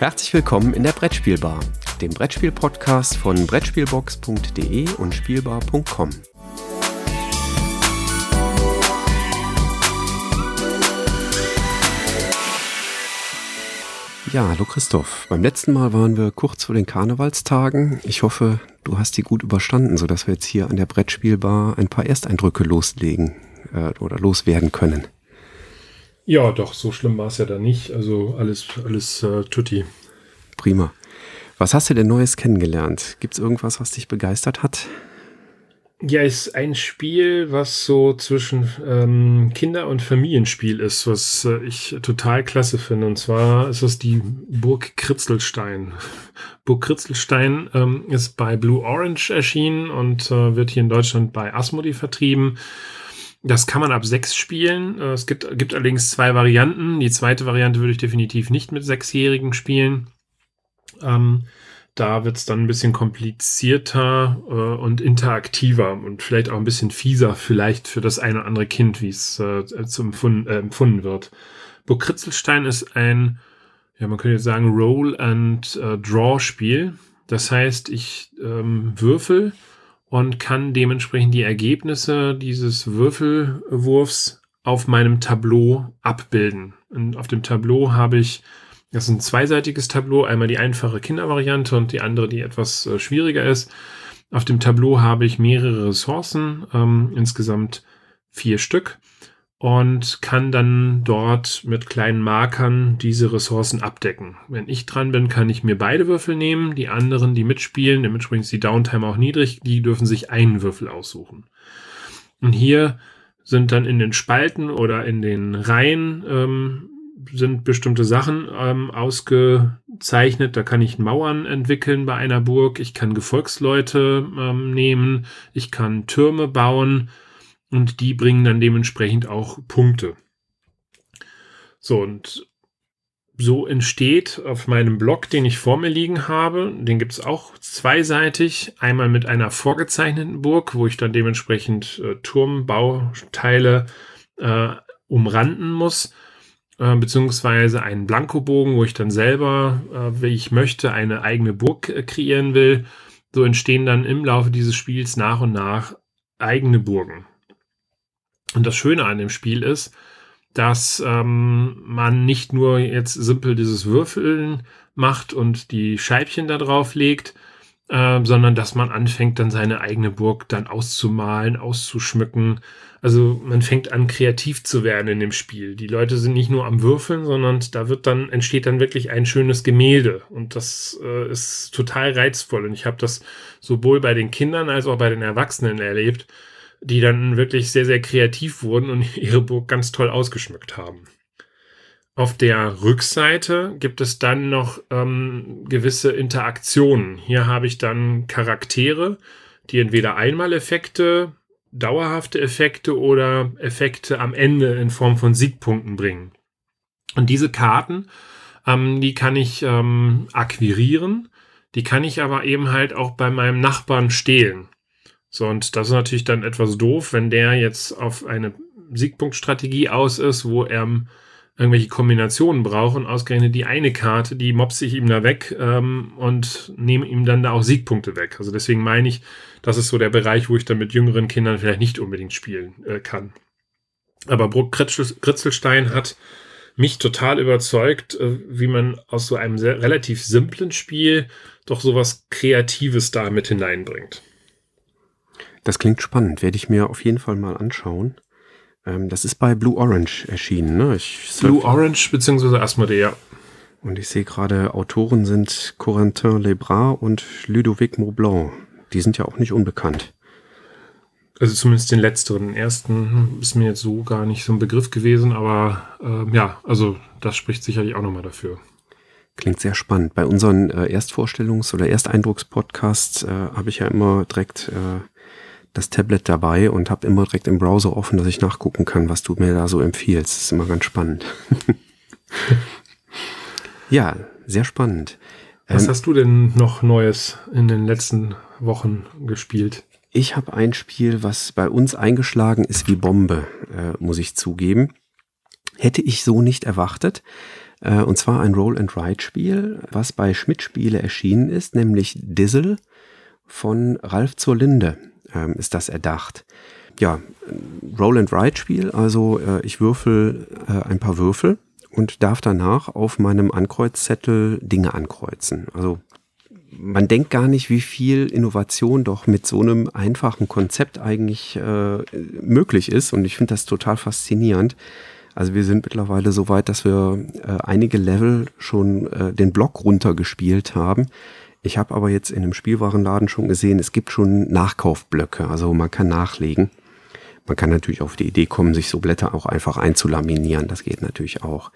Herzlich willkommen in der Brettspielbar, dem Brettspiel-Podcast von Brettspielbox.de und Spielbar.com. Ja, hallo Christoph. Beim letzten Mal waren wir kurz vor den Karnevalstagen. Ich hoffe, du hast die gut überstanden, sodass wir jetzt hier an der Brettspielbar ein paar Ersteindrücke loslegen äh, oder loswerden können. Ja, doch, so schlimm war es ja da nicht. Also alles, alles äh, tutti. Prima. Was hast du denn Neues kennengelernt? Gibt es irgendwas, was dich begeistert hat? Ja, ist ein Spiel, was so zwischen ähm, Kinder- und Familienspiel ist, was äh, ich total klasse finde. Und zwar ist es die Burg Kritzelstein. Burg Kritzelstein ähm, ist bei Blue Orange erschienen und äh, wird hier in Deutschland bei Asmodee vertrieben. Das kann man ab sechs spielen. Äh, es gibt, gibt allerdings zwei Varianten. Die zweite Variante würde ich definitiv nicht mit Sechsjährigen spielen. Ähm, da wird es dann ein bisschen komplizierter äh, und interaktiver und vielleicht auch ein bisschen fieser, vielleicht für das eine oder andere Kind, wie es äh, empfunden, äh, empfunden wird. Burg Kritzelstein ist ein, ja, man könnte jetzt sagen, Roll-and-Draw-Spiel. Das heißt, ich ähm, würfel und kann dementsprechend die Ergebnisse dieses Würfelwurfs auf meinem Tableau abbilden. Und auf dem Tableau habe ich, das ist ein zweiseitiges Tableau, einmal die einfache Kindervariante und die andere, die etwas äh, schwieriger ist. Auf dem Tableau habe ich mehrere Ressourcen, ähm, insgesamt vier Stück und kann dann dort mit kleinen Markern diese Ressourcen abdecken. Wenn ich dran bin, kann ich mir beide Würfel nehmen. Die anderen, die mitspielen, dementsprechend ist die Downtime auch niedrig, die dürfen sich einen Würfel aussuchen. Und hier sind dann in den Spalten oder in den Reihen ähm, sind bestimmte Sachen ähm, ausgezeichnet. Da kann ich Mauern entwickeln bei einer Burg. Ich kann Gefolgsleute ähm, nehmen. Ich kann Türme bauen und die bringen dann dementsprechend auch Punkte. So, und so entsteht auf meinem Blog, den ich vor mir liegen habe, den gibt es auch zweiseitig, einmal mit einer vorgezeichneten Burg, wo ich dann dementsprechend äh, Turmbauteile äh, umranden muss, äh, beziehungsweise einen Blankobogen, wo ich dann selber, äh, wie ich möchte, eine eigene Burg äh, kreieren will. So entstehen dann im Laufe dieses Spiels nach und nach eigene Burgen. Und das Schöne an dem Spiel ist, dass ähm, man nicht nur jetzt simpel dieses Würfeln macht und die Scheibchen da drauf legt, äh, sondern dass man anfängt, dann seine eigene Burg dann auszumalen, auszuschmücken. Also man fängt an, kreativ zu werden in dem Spiel. Die Leute sind nicht nur am Würfeln, sondern da wird dann, entsteht dann wirklich ein schönes Gemälde. Und das äh, ist total reizvoll. Und ich habe das sowohl bei den Kindern als auch bei den Erwachsenen erlebt die dann wirklich sehr, sehr kreativ wurden und ihre Burg ganz toll ausgeschmückt haben. Auf der Rückseite gibt es dann noch ähm, gewisse Interaktionen. Hier habe ich dann Charaktere, die entweder Einmaleffekte, dauerhafte Effekte oder Effekte am Ende in Form von Siegpunkten bringen. Und diese Karten, ähm, die kann ich ähm, akquirieren, die kann ich aber eben halt auch bei meinem Nachbarn stehlen. So, und das ist natürlich dann etwas doof, wenn der jetzt auf eine Siegpunktstrategie aus ist, wo er irgendwelche Kombinationen braucht und ausgerechnet die eine Karte, die mobse ich ihm da weg ähm, und nehme ihm dann da auch Siegpunkte weg. Also deswegen meine ich, das ist so der Bereich, wo ich dann mit jüngeren Kindern vielleicht nicht unbedingt spielen äh, kann. Aber Bruck Kritzelstein hat mich total überzeugt, äh, wie man aus so einem sehr, relativ simplen Spiel doch sowas Kreatives da mit hineinbringt. Das klingt spannend, werde ich mir auf jeden Fall mal anschauen. Ähm, das ist bei Blue Orange erschienen, ne? Blue Orange bzw. Asmodee, ja. Und ich sehe gerade, Autoren sind Corentin Lebras und Ludovic Maublanc. Die sind ja auch nicht unbekannt. Also zumindest den letzteren. Den ersten ist mir jetzt so gar nicht so ein Begriff gewesen, aber äh, ja, also das spricht sicherlich auch nochmal dafür. Klingt sehr spannend. Bei unseren äh, Erstvorstellungs- oder Ersteindruckspodcasts äh, habe ich ja immer direkt äh, das Tablet dabei und habe immer direkt im Browser offen, dass ich nachgucken kann, was du mir da so empfiehlst. Das ist immer ganz spannend. ja, sehr spannend. Was ähm, hast du denn noch Neues in den letzten Wochen gespielt? Ich habe ein Spiel, was bei uns eingeschlagen ist wie Bombe, äh, muss ich zugeben. Hätte ich so nicht erwartet. Äh, und zwar ein Roll-and-Ride-Spiel, was bei Schmidt-Spiele erschienen ist, nämlich Dizzle von Ralf zur Linde ähm, ist das erdacht. Ja, Roll-and-Ride-Spiel, also äh, ich würfel äh, ein paar Würfel und darf danach auf meinem Ankreuzzettel Dinge ankreuzen. Also man denkt gar nicht, wie viel Innovation doch mit so einem einfachen Konzept eigentlich äh, möglich ist. Und ich finde das total faszinierend. Also wir sind mittlerweile so weit, dass wir äh, einige Level schon äh, den Block runtergespielt haben. Ich habe aber jetzt in einem Spielwarenladen schon gesehen, es gibt schon Nachkaufblöcke, also man kann nachlegen. Man kann natürlich auf die Idee kommen, sich so Blätter auch einfach einzulaminieren. Das geht natürlich auch.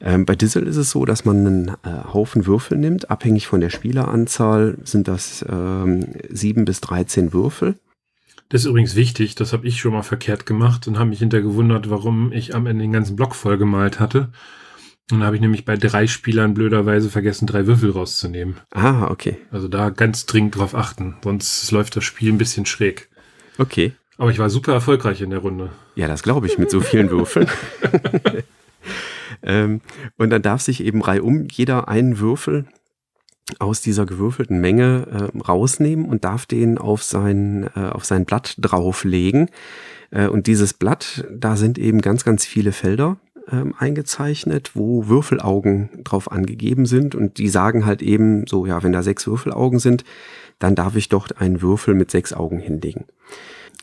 Ähm, bei Dizzle ist es so, dass man einen äh, Haufen Würfel nimmt. Abhängig von der Spieleranzahl sind das ähm, 7 bis 13 Würfel. Das ist übrigens wichtig, das habe ich schon mal verkehrt gemacht und habe mich hintergewundert, warum ich am Ende den ganzen Block vollgemalt hatte. Und dann habe ich nämlich bei drei Spielern blöderweise vergessen, drei Würfel rauszunehmen. Ah, okay. Also da ganz dringend drauf achten, sonst läuft das Spiel ein bisschen schräg. Okay. Aber ich war super erfolgreich in der Runde. Ja, das glaube ich mit so vielen Würfeln. ähm, und dann darf sich eben reihum jeder einen Würfel aus dieser gewürfelten Menge äh, rausnehmen und darf den auf sein, äh, auf sein Blatt drauflegen. Äh, und dieses Blatt, da sind eben ganz, ganz viele Felder ähm, eingezeichnet, wo Würfelaugen drauf angegeben sind. Und die sagen halt eben so, ja, wenn da sechs Würfelaugen sind, dann darf ich dort einen Würfel mit sechs Augen hinlegen.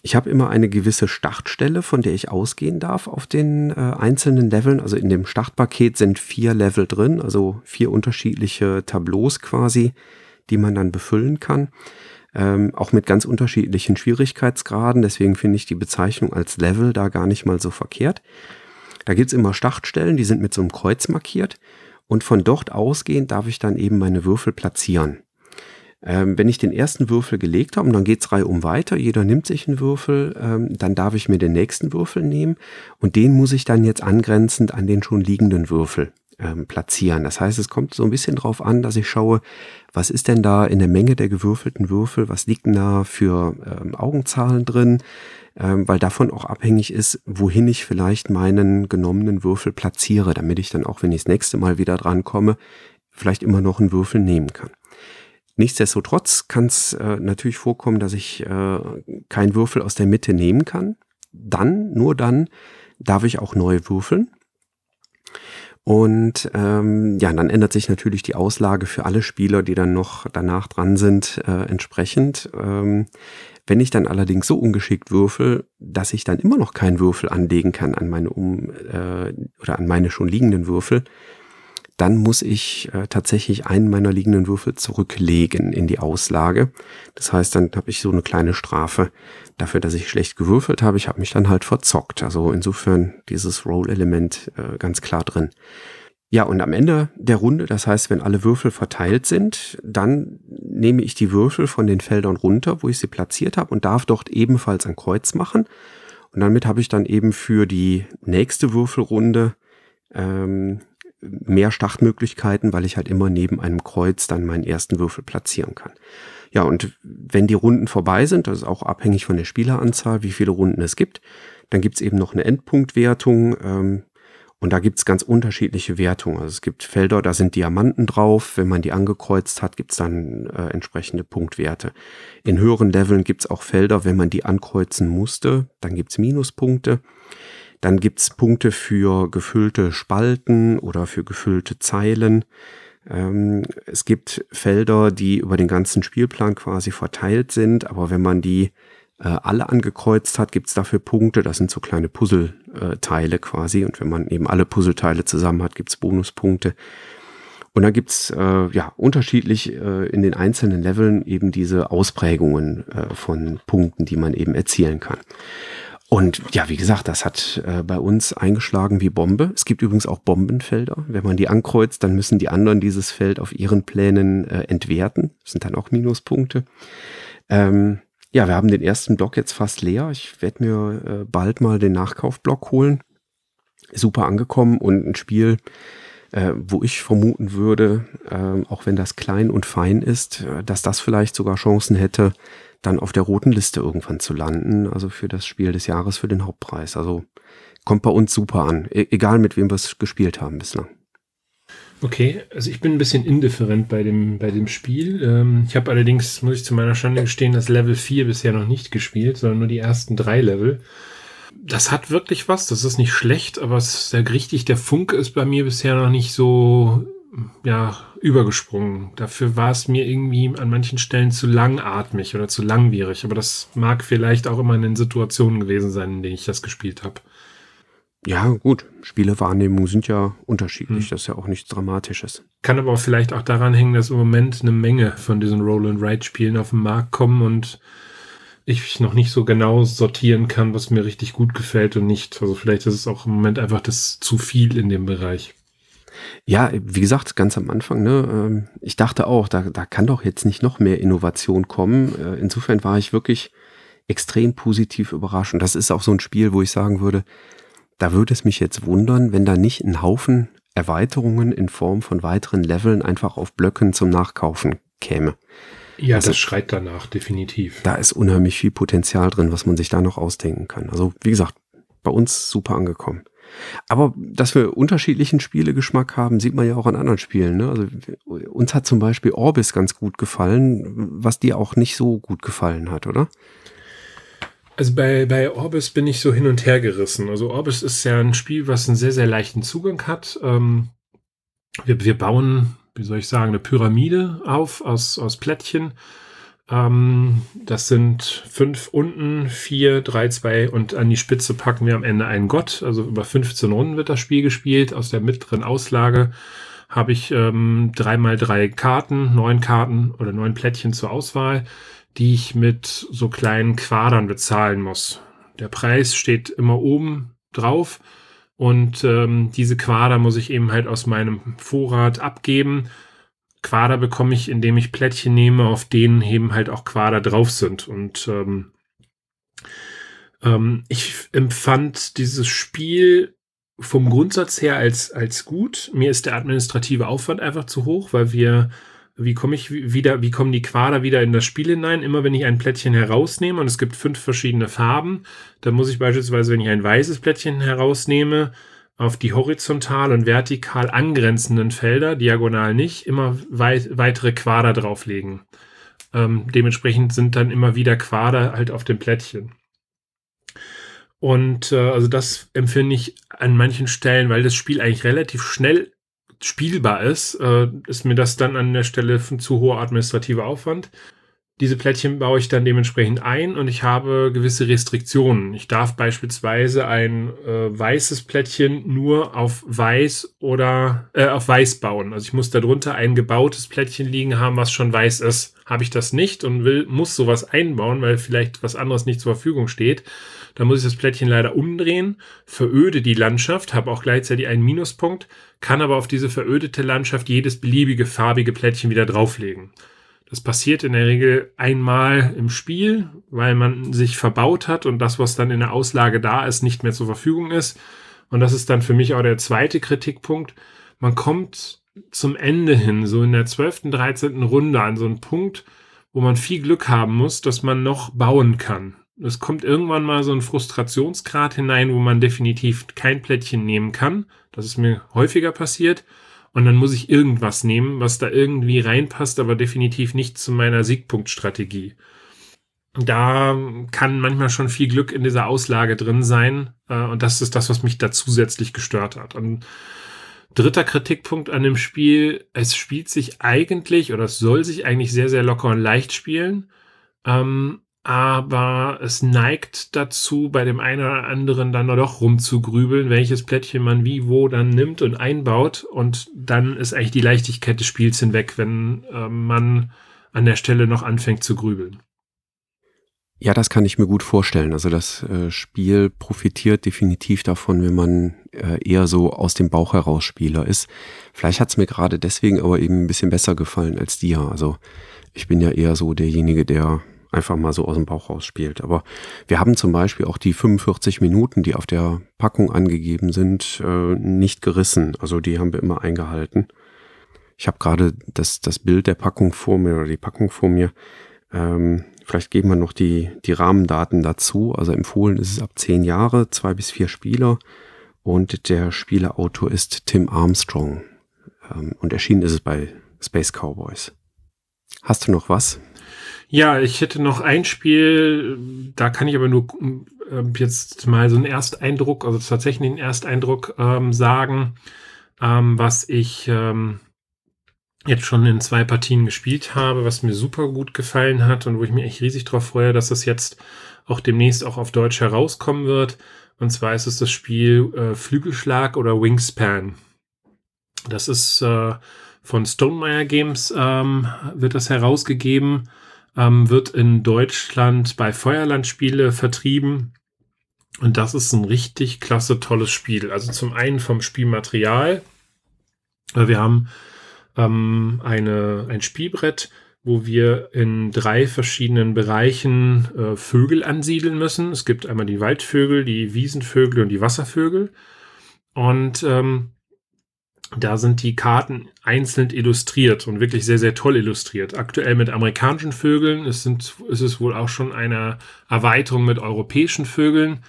Ich habe immer eine gewisse Startstelle, von der ich ausgehen darf auf den äh, einzelnen Leveln. Also in dem Startpaket sind vier Level drin, also vier unterschiedliche Tableaus quasi, die man dann befüllen kann. Ähm, auch mit ganz unterschiedlichen Schwierigkeitsgraden. Deswegen finde ich die Bezeichnung als Level da gar nicht mal so verkehrt. Da gibt's immer Startstellen, die sind mit so einem Kreuz markiert. Und von dort ausgehend darf ich dann eben meine Würfel platzieren. Ähm, wenn ich den ersten Würfel gelegt habe, und dann geht's reihum weiter, jeder nimmt sich einen Würfel, ähm, dann darf ich mir den nächsten Würfel nehmen und den muss ich dann jetzt angrenzend an den schon liegenden Würfel ähm, platzieren. Das heißt, es kommt so ein bisschen drauf an, dass ich schaue, was ist denn da in der Menge der gewürfelten Würfel, was liegt denn da für ähm, Augenzahlen drin, ähm, weil davon auch abhängig ist, wohin ich vielleicht meinen genommenen Würfel platziere, damit ich dann auch, wenn ich das nächste Mal wieder dran komme, vielleicht immer noch einen Würfel nehmen kann. Nichtsdestotrotz kann es äh, natürlich vorkommen, dass ich äh, keinen Würfel aus der Mitte nehmen kann. Dann, nur dann, darf ich auch neu würfeln. Und ähm, ja, dann ändert sich natürlich die Auslage für alle Spieler, die dann noch danach dran sind, äh, entsprechend. Ähm, wenn ich dann allerdings so ungeschickt würfel, dass ich dann immer noch keinen Würfel anlegen kann an meine um äh, oder an meine schon liegenden Würfel, dann muss ich äh, tatsächlich einen meiner liegenden Würfel zurücklegen in die Auslage. Das heißt, dann habe ich so eine kleine Strafe dafür, dass ich schlecht gewürfelt habe. Ich habe mich dann halt verzockt. Also insofern dieses Roll-Element äh, ganz klar drin. Ja, und am Ende der Runde, das heißt, wenn alle Würfel verteilt sind, dann nehme ich die Würfel von den Feldern runter, wo ich sie platziert habe und darf dort ebenfalls ein Kreuz machen. Und damit habe ich dann eben für die nächste Würfelrunde ähm, mehr Startmöglichkeiten, weil ich halt immer neben einem Kreuz dann meinen ersten Würfel platzieren kann. Ja, und wenn die Runden vorbei sind, das ist auch abhängig von der Spieleranzahl, wie viele Runden es gibt, dann gibt's eben noch eine Endpunktwertung. Ähm, und da gibt's ganz unterschiedliche Wertungen. Also es gibt Felder, da sind Diamanten drauf. Wenn man die angekreuzt hat, gibt's dann äh, entsprechende Punktwerte. In höheren Leveln gibt's auch Felder, wenn man die ankreuzen musste, dann gibt's Minuspunkte. Dann gibt's Punkte für gefüllte Spalten oder für gefüllte Zeilen. Ähm, es gibt Felder, die über den ganzen Spielplan quasi verteilt sind, aber wenn man die äh, alle angekreuzt hat, gibt's dafür Punkte. Das sind so kleine Puzzleteile quasi. Und wenn man eben alle Puzzleteile zusammen hat, gibt's Bonuspunkte. Und dann gibt's äh, ja unterschiedlich äh, in den einzelnen Leveln eben diese Ausprägungen äh, von Punkten, die man eben erzielen kann. Und ja, wie gesagt, das hat äh, bei uns eingeschlagen wie Bombe. Es gibt übrigens auch Bombenfelder. Wenn man die ankreuzt, dann müssen die anderen dieses Feld auf ihren Plänen äh, entwerten. Das sind dann auch Minuspunkte. Ähm, ja, wir haben den ersten Block jetzt fast leer. Ich werde mir äh, bald mal den Nachkaufblock holen. Super angekommen und ein Spiel, äh, wo ich vermuten würde, äh, auch wenn das klein und fein ist, äh, dass das vielleicht sogar Chancen hätte, dann auf der roten Liste irgendwann zu landen, also für das Spiel des Jahres für den Hauptpreis. Also kommt bei uns super an, e egal mit wem wir es gespielt haben bislang. Okay, also ich bin ein bisschen indifferent bei dem, bei dem Spiel. Ähm, ich habe allerdings, muss ich zu meiner Schande gestehen, das Level 4 bisher noch nicht gespielt, sondern nur die ersten drei Level. Das hat wirklich was, das ist nicht schlecht, aber es ist der, richtig, der Funk ist bei mir bisher noch nicht so ja, übergesprungen. Dafür war es mir irgendwie an manchen Stellen zu langatmig oder zu langwierig. Aber das mag vielleicht auch immer in den Situationen gewesen sein, in denen ich das gespielt habe. Ja, gut. Spielewahrnehmungen sind ja unterschiedlich. Hm. Das ist ja auch nichts Dramatisches. Kann aber auch vielleicht auch daran hängen, dass im Moment eine Menge von diesen Roll-and-Ride-Spielen auf den Markt kommen und ich noch nicht so genau sortieren kann, was mir richtig gut gefällt und nicht. Also vielleicht ist es auch im Moment einfach das zu viel in dem Bereich. Ja, wie gesagt, ganz am Anfang, ne, ähm, ich dachte auch, da, da kann doch jetzt nicht noch mehr Innovation kommen. Äh, insofern war ich wirklich extrem positiv überrascht. Und das ist auch so ein Spiel, wo ich sagen würde, da würde es mich jetzt wundern, wenn da nicht ein Haufen Erweiterungen in Form von weiteren Leveln einfach auf Blöcken zum Nachkaufen käme. Ja, also, das schreit danach, definitiv. Da ist unheimlich viel Potenzial drin, was man sich da noch ausdenken kann. Also, wie gesagt, bei uns super angekommen. Aber dass wir unterschiedlichen Spielegeschmack haben, sieht man ja auch an anderen Spielen. Ne? Also uns hat zum Beispiel Orbis ganz gut gefallen, was dir auch nicht so gut gefallen hat, oder? Also bei, bei Orbis bin ich so hin und her gerissen. Also Orbis ist ja ein Spiel, was einen sehr, sehr leichten Zugang hat. Ähm, wir, wir bauen, wie soll ich sagen, eine Pyramide auf aus, aus Plättchen ähm, das sind fünf unten, vier, drei, zwei und an die Spitze packen wir am Ende einen Gott. Also über 15 Runden wird das Spiel gespielt. Aus der mittleren Auslage habe ich ähm, drei mal drei Karten, neun Karten oder neun Plättchen zur Auswahl, die ich mit so kleinen Quadern bezahlen muss. Der Preis steht immer oben drauf und ähm, diese Quader muss ich eben halt aus meinem Vorrat abgeben Quader bekomme ich, indem ich Plättchen nehme, auf denen eben halt auch Quader drauf sind. Und ähm, ähm, ich empfand dieses Spiel vom Grundsatz her als, als gut. Mir ist der administrative Aufwand einfach zu hoch, weil wir, wie komme ich wieder, wie kommen die Quader wieder in das Spiel hinein? Immer wenn ich ein Plättchen herausnehme und es gibt fünf verschiedene Farben, dann muss ich beispielsweise, wenn ich ein weißes Plättchen herausnehme, auf die horizontal und vertikal angrenzenden Felder, diagonal nicht, immer weit, weitere Quader drauflegen. Ähm, dementsprechend sind dann immer wieder Quader halt auf dem Plättchen. Und äh, also das empfinde ich an manchen Stellen, weil das Spiel eigentlich relativ schnell spielbar ist, äh, ist mir das dann an der Stelle zu hoher administrativer Aufwand. Diese Plättchen baue ich dann dementsprechend ein und ich habe gewisse Restriktionen. Ich darf beispielsweise ein äh, weißes Plättchen nur auf weiß oder äh, auf weiß bauen. Also ich muss darunter ein gebautes Plättchen liegen haben, was schon weiß ist. Habe ich das nicht und will, muss sowas einbauen, weil vielleicht was anderes nicht zur Verfügung steht, dann muss ich das Plättchen leider umdrehen, veröde die Landschaft, habe auch gleichzeitig einen Minuspunkt, kann aber auf diese verödete Landschaft jedes beliebige farbige Plättchen wieder drauflegen. Das passiert in der Regel einmal im Spiel, weil man sich verbaut hat und das, was dann in der Auslage da ist, nicht mehr zur Verfügung ist. Und das ist dann für mich auch der zweite Kritikpunkt. Man kommt zum Ende hin, so in der 12., 13. Runde an so einen Punkt, wo man viel Glück haben muss, dass man noch bauen kann. Es kommt irgendwann mal so ein Frustrationsgrad hinein, wo man definitiv kein Plättchen nehmen kann. Das ist mir häufiger passiert. Und dann muss ich irgendwas nehmen, was da irgendwie reinpasst, aber definitiv nicht zu meiner Siegpunktstrategie. Da kann manchmal schon viel Glück in dieser Auslage drin sein. Äh, und das ist das, was mich da zusätzlich gestört hat. Und dritter Kritikpunkt an dem Spiel, es spielt sich eigentlich oder es soll sich eigentlich sehr, sehr locker und leicht spielen. Ähm, aber es neigt dazu, bei dem einen oder anderen dann doch rumzugrübeln, welches Plättchen man wie wo dann nimmt und einbaut. Und dann ist eigentlich die Leichtigkeit des Spiels hinweg, wenn äh, man an der Stelle noch anfängt zu grübeln. Ja, das kann ich mir gut vorstellen. Also das äh, Spiel profitiert definitiv davon, wenn man äh, eher so aus dem Bauch heraus Spieler ist. Vielleicht hat es mir gerade deswegen aber eben ein bisschen besser gefallen als dir. Also ich bin ja eher so derjenige, der einfach mal so aus dem Bauch raus spielt. Aber wir haben zum Beispiel auch die 45 Minuten, die auf der Packung angegeben sind, äh, nicht gerissen. Also die haben wir immer eingehalten. Ich habe gerade das, das Bild der Packung vor mir oder die Packung vor mir. Ähm, vielleicht geben wir noch die, die Rahmendaten dazu. Also empfohlen ist es ab 10 Jahre, zwei bis vier Spieler. Und der Spieleautor ist Tim Armstrong. Ähm, und erschienen ist es bei Space Cowboys. Hast du noch was? Ja, ich hätte noch ein Spiel, da kann ich aber nur äh, jetzt mal so einen Ersteindruck, also tatsächlich einen Ersteindruck ähm, sagen, ähm, was ich ähm, jetzt schon in zwei Partien gespielt habe, was mir super gut gefallen hat und wo ich mich echt riesig drauf freue, dass es jetzt auch demnächst auch auf Deutsch herauskommen wird. Und zwar ist es das Spiel äh, Flügelschlag oder Wingspan. Das ist äh, von Stonemeyer Games ähm, wird das herausgegeben, ähm, wird in Deutschland bei Feuerland Spiele vertrieben. Und das ist ein richtig klasse, tolles Spiel. Also zum einen vom Spielmaterial. Wir haben ähm, eine, ein Spielbrett, wo wir in drei verschiedenen Bereichen äh, Vögel ansiedeln müssen. Es gibt einmal die Waldvögel, die Wiesenvögel und die Wasservögel. Und ähm, da sind die Karten einzeln illustriert und wirklich sehr, sehr toll illustriert. Aktuell mit amerikanischen Vögeln. Es, sind, es ist wohl auch schon eine Erweiterung mit europäischen Vögeln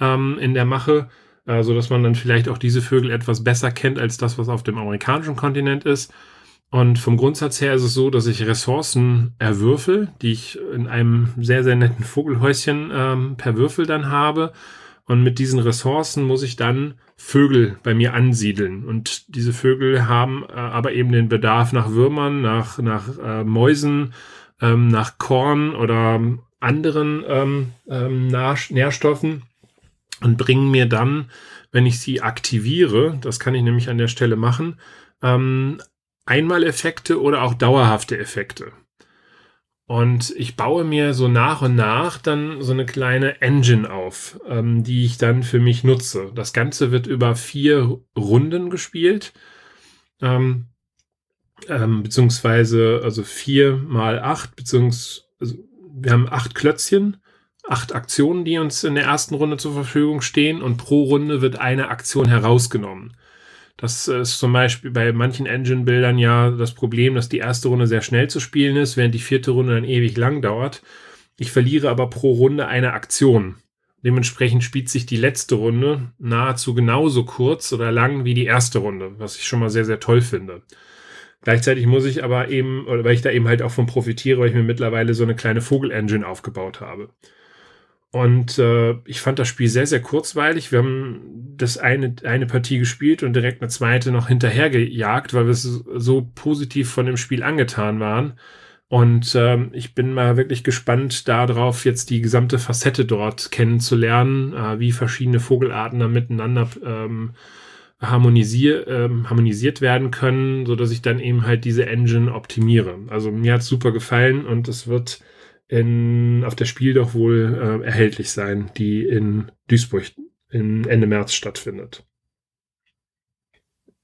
ähm, in der Mache, äh, so dass man dann vielleicht auch diese Vögel etwas besser kennt als das, was auf dem amerikanischen Kontinent ist. Und vom Grundsatz her ist es so, dass ich Ressourcen erwürfel, die ich in einem sehr, sehr netten Vogelhäuschen ähm, per Würfel dann habe. Und mit diesen Ressourcen muss ich dann Vögel bei mir ansiedeln. Und diese Vögel haben äh, aber eben den Bedarf nach Würmern, nach, nach äh, Mäusen, ähm, nach Korn oder anderen ähm, ähm, Nährstoffen und bringen mir dann, wenn ich sie aktiviere, das kann ich nämlich an der Stelle machen, ähm, Einmaleffekte oder auch dauerhafte Effekte. Und ich baue mir so nach und nach dann so eine kleine Engine auf, ähm, die ich dann für mich nutze. Das Ganze wird über vier Runden gespielt. Ähm, ähm, beziehungsweise also vier mal acht, beziehungsweise also wir haben acht Klötzchen, acht Aktionen, die uns in der ersten Runde zur Verfügung stehen und pro Runde wird eine Aktion herausgenommen. Das ist zum Beispiel bei manchen Engine-Bildern ja das Problem, dass die erste Runde sehr schnell zu spielen ist, während die vierte Runde dann ewig lang dauert. Ich verliere aber pro Runde eine Aktion. Dementsprechend spielt sich die letzte Runde nahezu genauso kurz oder lang wie die erste Runde, was ich schon mal sehr, sehr toll finde. Gleichzeitig muss ich aber eben, oder weil ich da eben halt auch von profitiere, weil ich mir mittlerweile so eine kleine Vogel-Engine aufgebaut habe. Und äh, ich fand das Spiel sehr, sehr kurzweilig. Wir haben das eine, eine Partie gespielt und direkt eine zweite noch hinterhergejagt, weil wir so positiv von dem Spiel angetan waren. Und ähm, ich bin mal wirklich gespannt darauf, jetzt die gesamte Facette dort kennenzulernen, äh, wie verschiedene Vogelarten da miteinander ähm, harmonisier, ähm, harmonisiert werden können, so dass ich dann eben halt diese Engine optimiere. Also mir hat super gefallen und es wird in, auf der Spiel doch wohl äh, erhältlich sein, die in Duisburg in Ende März stattfindet.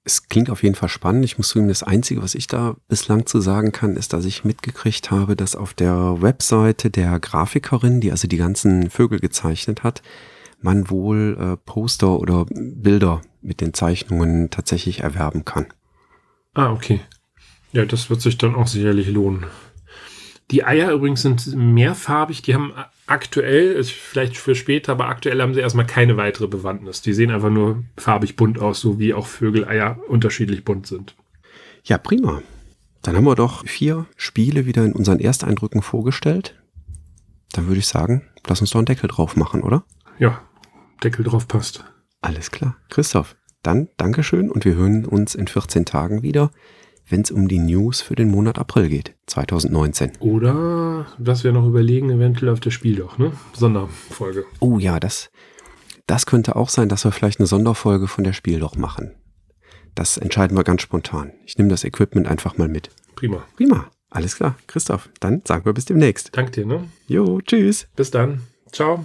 Es klingt auf jeden Fall spannend. Ich muss zugeben, das Einzige, was ich da bislang zu sagen kann, ist, dass ich mitgekriegt habe, dass auf der Webseite der Grafikerin, die also die ganzen Vögel gezeichnet hat, man wohl äh, Poster oder Bilder mit den Zeichnungen tatsächlich erwerben kann. Ah, okay. Ja, das wird sich dann auch sicherlich lohnen. Die Eier übrigens sind mehrfarbig. Die haben aktuell, ist vielleicht für später, aber aktuell haben sie erstmal keine weitere Bewandtnis. Die sehen einfach nur farbig bunt aus, so wie auch Vögeleier unterschiedlich bunt sind. Ja, prima. Dann haben wir doch vier Spiele wieder in unseren Ersteindrücken vorgestellt. Dann würde ich sagen, lass uns doch einen Deckel drauf machen, oder? Ja, Deckel drauf passt. Alles klar. Christoph, dann Dankeschön und wir hören uns in 14 Tagen wieder wenn es um die News für den Monat April geht, 2019. Oder, was wir noch überlegen, eventuell auf das Spiel doch, ne? Sonderfolge. Oh ja, das, das könnte auch sein, dass wir vielleicht eine Sonderfolge von der Spiel doch machen. Das entscheiden wir ganz spontan. Ich nehme das Equipment einfach mal mit. Prima. Prima. Alles klar. Christoph, dann sagen wir bis demnächst. Danke dir, ne? Jo, tschüss. Bis dann. Ciao.